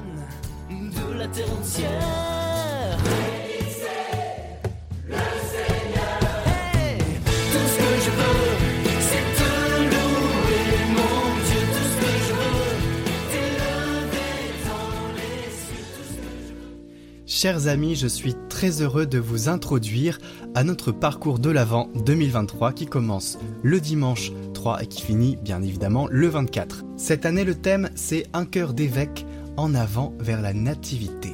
de. Chers amis, je suis très heureux de vous introduire à notre parcours de l'Avent 2023 qui commence le dimanche 3 et qui finit bien évidemment le 24. Cette année, le thème c'est un cœur d'évêque en avant vers la nativité.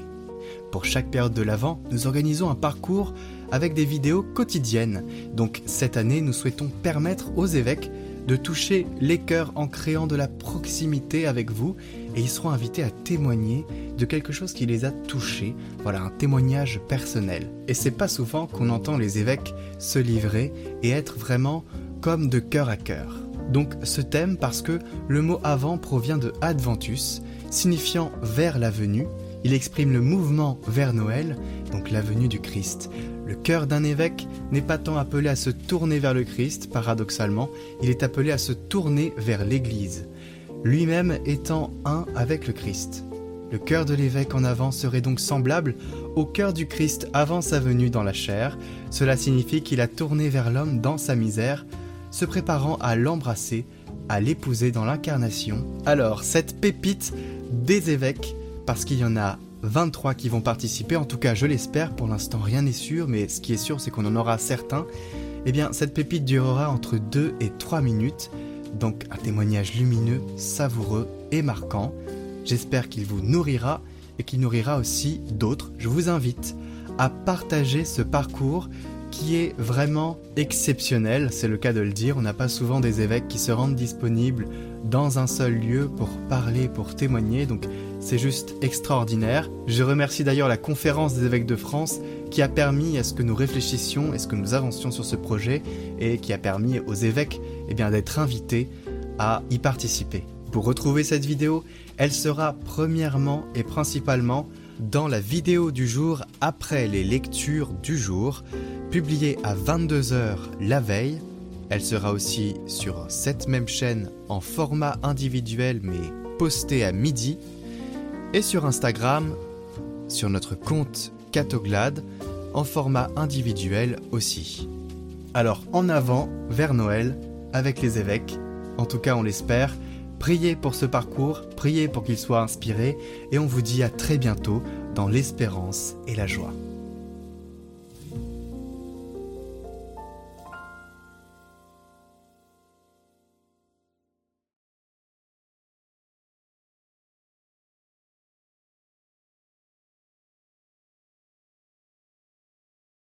Pour chaque période de l'Avent, nous organisons un parcours avec des vidéos quotidiennes. Donc cette année, nous souhaitons permettre aux évêques de toucher les cœurs en créant de la proximité avec vous et ils seront invités à témoigner de quelque chose qui les a touchés, voilà un témoignage personnel. Et c'est pas souvent qu'on entend les évêques se livrer et être vraiment comme de cœur à cœur. Donc ce thème parce que le mot avant provient de adventus, signifiant vers la venue, il exprime le mouvement vers Noël, donc la venue du Christ. Le cœur d'un évêque n'est pas tant appelé à se tourner vers le Christ, paradoxalement, il est appelé à se tourner vers l'Église, lui-même étant un avec le Christ. Le cœur de l'évêque en avant serait donc semblable au cœur du Christ avant sa venue dans la chair. Cela signifie qu'il a tourné vers l'homme dans sa misère, se préparant à l'embrasser, à l'épouser dans l'incarnation. Alors, cette pépite des évêques, parce qu'il y en a 23 qui vont participer, en tout cas je l'espère, pour l'instant rien n'est sûr, mais ce qui est sûr c'est qu'on en aura certains, eh bien cette pépite durera entre 2 et 3 minutes, donc un témoignage lumineux, savoureux et marquant. J'espère qu'il vous nourrira et qu'il nourrira aussi d'autres. Je vous invite à partager ce parcours qui est vraiment exceptionnel, c'est le cas de le dire. On n'a pas souvent des évêques qui se rendent disponibles dans un seul lieu pour parler, pour témoigner, donc c'est juste extraordinaire. Je remercie d'ailleurs la conférence des évêques de France qui a permis à ce que nous réfléchissions et ce que nous avancions sur ce projet et qui a permis aux évêques eh d'être invités à y participer. Pour retrouver cette vidéo, elle sera premièrement et principalement dans la vidéo du jour après les lectures du jour, publiée à 22h la veille. Elle sera aussi sur cette même chaîne en format individuel mais postée à midi. Et sur Instagram, sur notre compte Catoglade, en format individuel aussi. Alors en avant vers Noël avec les évêques, en tout cas on l'espère, Priez pour ce parcours, priez pour qu'il soit inspiré, et on vous dit à très bientôt dans l'espérance et la joie.